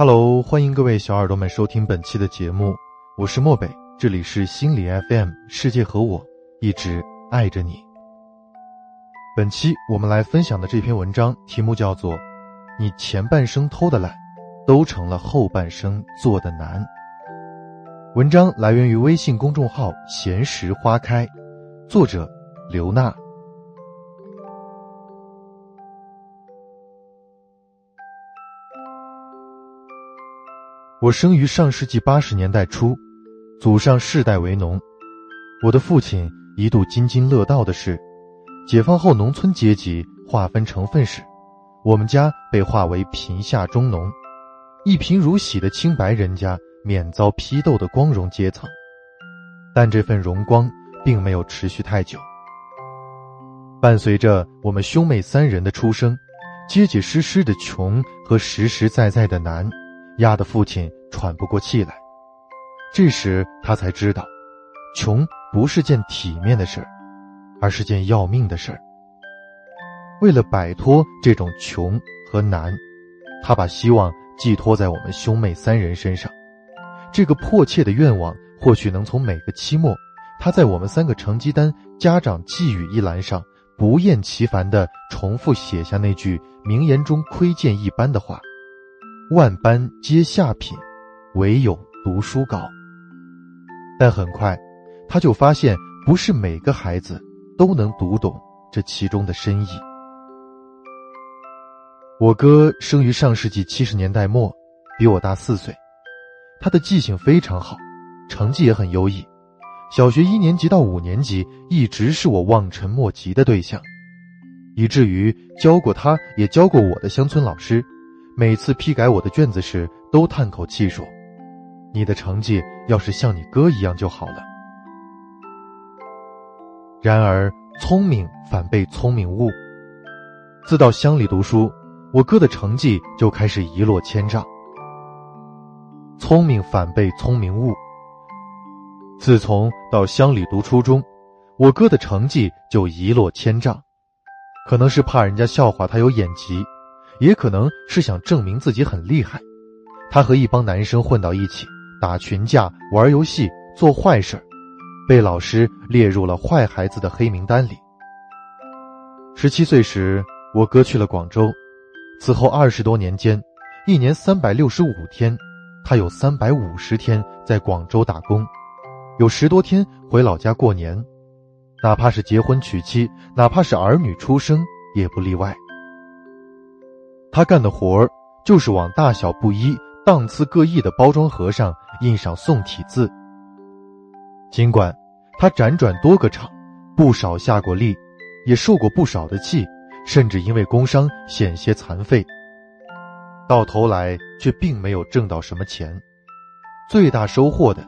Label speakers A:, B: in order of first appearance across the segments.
A: Hello，欢迎各位小耳朵们收听本期的节目，我是漠北，这里是心理 FM，世界和我一直爱着你。本期我们来分享的这篇文章题目叫做《你前半生偷的懒，都成了后半生做的难》。文章来源于微信公众号“闲时花开”，作者刘娜。我生于上世纪八十年代初，祖上世代为农。我的父亲一度津津乐道的是，解放后农村阶级划分成分时，我们家被划为贫下中农，一贫如洗的清白人家，免遭批斗的光荣阶层。但这份荣光并没有持续太久。伴随着我们兄妹三人的出生，结结实实的穷和实实在在的难。压得父亲喘不过气来，这时他才知道，穷不是件体面的事儿，而是件要命的事儿。为了摆脱这种穷和难，他把希望寄托在我们兄妹三人身上。这个迫切的愿望，或许能从每个期末，他在我们三个成绩单家长寄语一栏上不厌其烦地重复写下那句名言中窥见一斑的话。万般皆下品，唯有读书高。但很快，他就发现，不是每个孩子都能读懂这其中的深意。我哥生于上世纪七十年代末，比我大四岁，他的记性非常好，成绩也很优异，小学一年级到五年级一直是我望尘莫及的对象，以至于教过他，也教过我的乡村老师。每次批改我的卷子时，都叹口气说：“你的成绩要是像你哥一样就好了。”然而，聪明反被聪明误。自到乡里读书，我哥的成绩就开始一落千丈。聪明反被聪明误。自从到乡里读初中，我哥的成绩就一落千丈，可能是怕人家笑话他有眼疾。也可能是想证明自己很厉害，他和一帮男生混到一起，打群架、玩游戏、做坏事，被老师列入了坏孩子的黑名单里。十七岁时，我哥去了广州，此后二十多年间，一年三百六十五天，他有三百五十天在广州打工，有十多天回老家过年，哪怕是结婚娶妻，哪怕是儿女出生，也不例外。他干的活儿就是往大小不一、档次各异的包装盒上印上宋体字。尽管他辗转多个厂，不少下过力，也受过不少的气，甚至因为工伤险些残废，到头来却并没有挣到什么钱。最大收获的，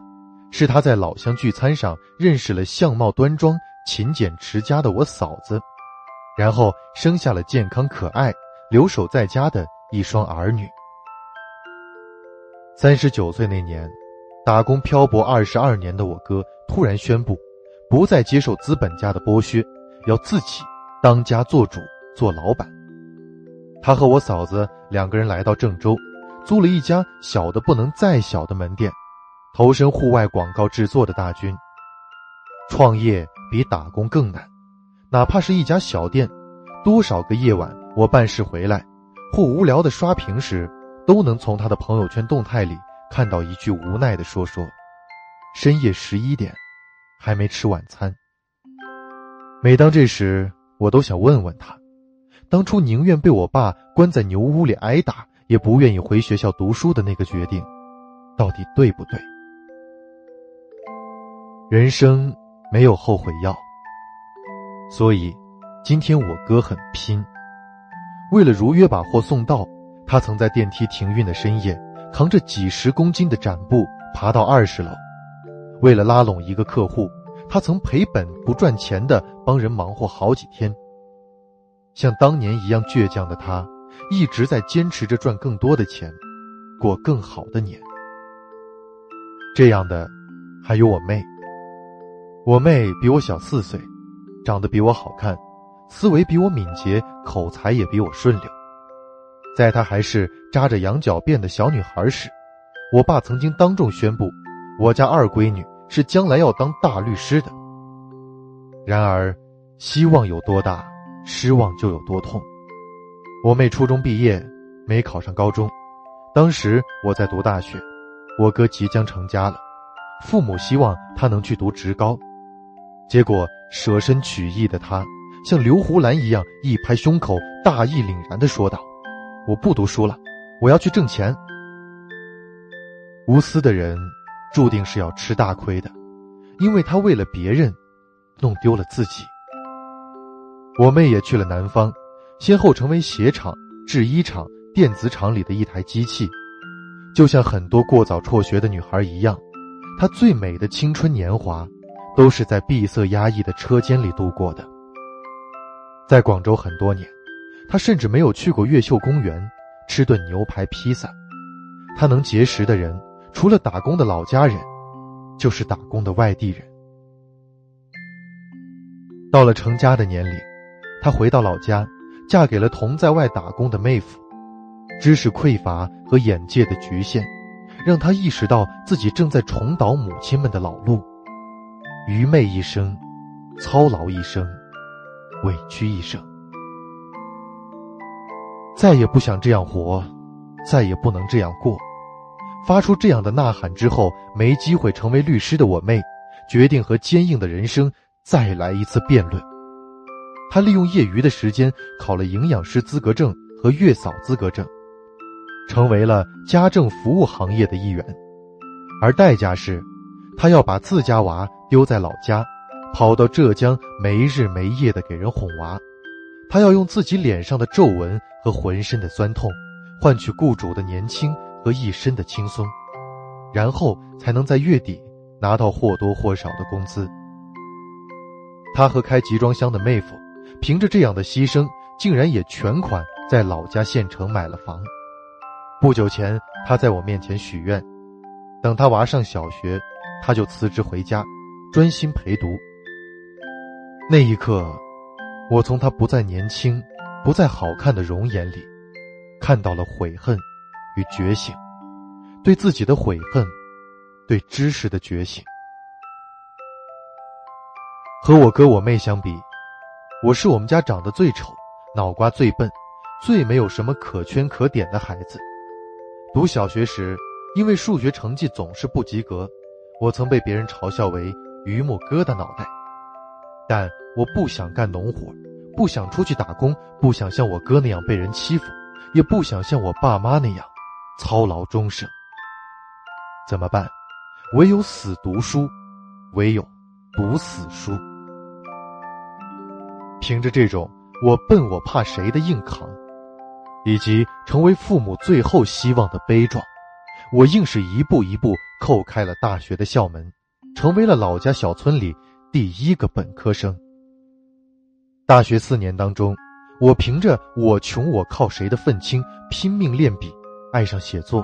A: 是他在老乡聚餐上认识了相貌端庄、勤俭持家的我嫂子，然后生下了健康可爱。留守在家的一双儿女。三十九岁那年，打工漂泊二十二年的我哥突然宣布，不再接受资本家的剥削，要自己当家做主做老板。他和我嫂子两个人来到郑州，租了一家小的不能再小的门店，投身户外广告制作的大军。创业比打工更难，哪怕是一家小店，多少个夜晚。我办事回来，或无聊的刷屏时，都能从他的朋友圈动态里看到一句无奈的说说：“深夜十一点，还没吃晚餐。”每当这时，我都想问问他，当初宁愿被我爸关在牛屋里挨打，也不愿意回学校读书的那个决定，到底对不对？人生没有后悔药，所以今天我哥很拼。为了如约把货送到，他曾在电梯停运的深夜，扛着几十公斤的展布爬到二十楼。为了拉拢一个客户，他曾赔本不赚钱的帮人忙活好几天。像当年一样倔强的他，一直在坚持着赚更多的钱，过更好的年。这样的，还有我妹。我妹比我小四岁，长得比我好看。思维比我敏捷，口才也比我顺溜。在她还是扎着羊角辫的小女孩时，我爸曾经当众宣布，我家二闺女是将来要当大律师的。然而，希望有多大，失望就有多痛。我妹初中毕业，没考上高中。当时我在读大学，我哥即将成家了，父母希望他能去读职高。结果舍身取义的他，像刘胡兰一样一拍胸口，大义凛然的说道：“我不读书了，我要去挣钱。”无私的人，注定是要吃大亏的，因为他为了别人，弄丢了自己。我妹也去了南方，先后成为鞋厂、制衣厂。电子厂里的一台机器，就像很多过早辍学的女孩一样，她最美的青春年华，都是在闭塞压抑的车间里度过的。在广州很多年，他甚至没有去过越秀公园吃顿牛排披萨。他能结识的人，除了打工的老家人，就是打工的外地人。到了成家的年龄，他回到老家，嫁给了同在外打工的妹夫。知识匮乏和眼界的局限，让他意识到自己正在重蹈母亲们的老路，愚昧一生，操劳一生，委屈一生，再也不想这样活，再也不能这样过。发出这样的呐喊之后，没机会成为律师的我妹，决定和坚硬的人生再来一次辩论。她利用业余的时间考了营养师资格证和月嫂资格证。成为了家政服务行业的一员，而代价是，他要把自家娃丢在老家，跑到浙江没日没夜的给人哄娃。他要用自己脸上的皱纹和浑身的酸痛，换取雇主的年轻和一身的轻松，然后才能在月底拿到或多或少的工资。他和开集装箱的妹夫，凭着这样的牺牲，竟然也全款在老家县城买了房。不久前，他在我面前许愿，等他娃上小学，他就辞职回家，专心陪读。那一刻，我从他不再年轻、不再好看的容颜里，看到了悔恨与觉醒，对自己的悔恨，对知识的觉醒。和我哥我妹相比，我是我们家长得最丑、脑瓜最笨、最没有什么可圈可点的孩子。读小学时，因为数学成绩总是不及格，我曾被别人嘲笑为“榆木疙瘩脑袋”。但我不想干农活，不想出去打工，不想像我哥那样被人欺负，也不想像我爸妈那样操劳终生。怎么办？唯有死读书，唯有读死书。凭着这种“我笨我怕谁”的硬扛。以及成为父母最后希望的悲壮，我硬是一步一步叩开了大学的校门，成为了老家小村里第一个本科生。大学四年当中，我凭着“我穷我靠谁”的愤青，拼命练笔，爱上写作，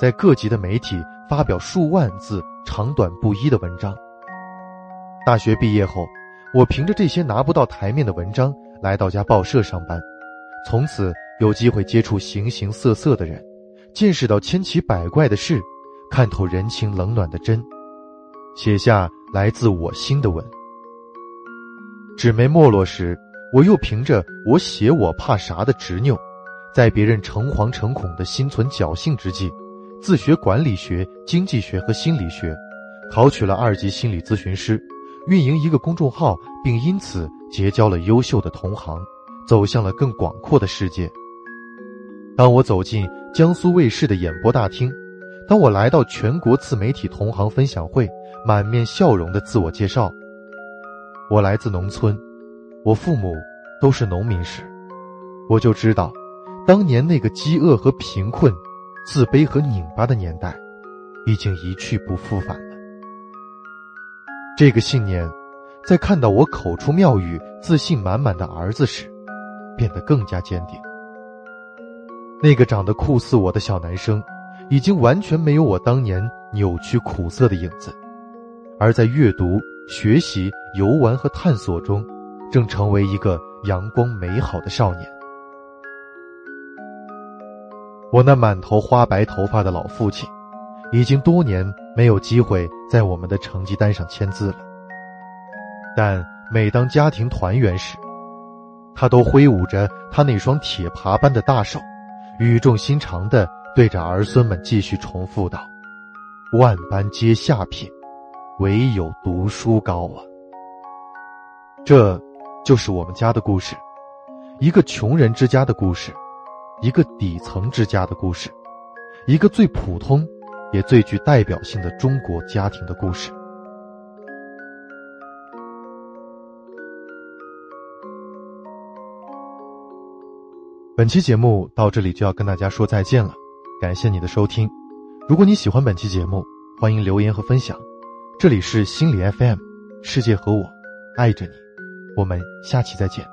A: 在各级的媒体发表数万字长短不一的文章。大学毕业后，我凭着这些拿不到台面的文章，来到家报社上班，从此。有机会接触形形色色的人，见识到千奇百怪的事，看透人情冷暖的真，写下来自我心的吻。纸媒没落时，我又凭着“我写我怕啥”的执拗，在别人诚惶诚恐的心存侥幸之际，自学管理学、经济学和心理学，考取了二级心理咨询师，运营一个公众号，并因此结交了优秀的同行，走向了更广阔的世界。当我走进江苏卫视的演播大厅，当我来到全国自媒体同行分享会，满面笑容的自我介绍，我来自农村，我父母都是农民时，我就知道，当年那个饥饿和贫困、自卑和拧巴的年代，已经一去不复返了。这个信念，在看到我口出妙语、自信满满的儿子时，变得更加坚定。那个长得酷似我的小男生，已经完全没有我当年扭曲苦涩的影子，而在阅读、学习、游玩和探索中，正成为一个阳光美好的少年。我那满头花白头发的老父亲，已经多年没有机会在我们的成绩单上签字了。但每当家庭团圆时，他都挥舞着他那双铁耙般的大手，语重心长地对着儿孙们继续重复道：“万般皆下品，唯有读书高啊！”这，就是我们家的故事，一个穷人之家的故事。一个底层之家的故事，一个最普通也最具代表性的中国家庭的故事。本期节目到这里就要跟大家说再见了，感谢你的收听。如果你喜欢本期节目，欢迎留言和分享。这里是心理 FM，世界和我爱着你，我们下期再见。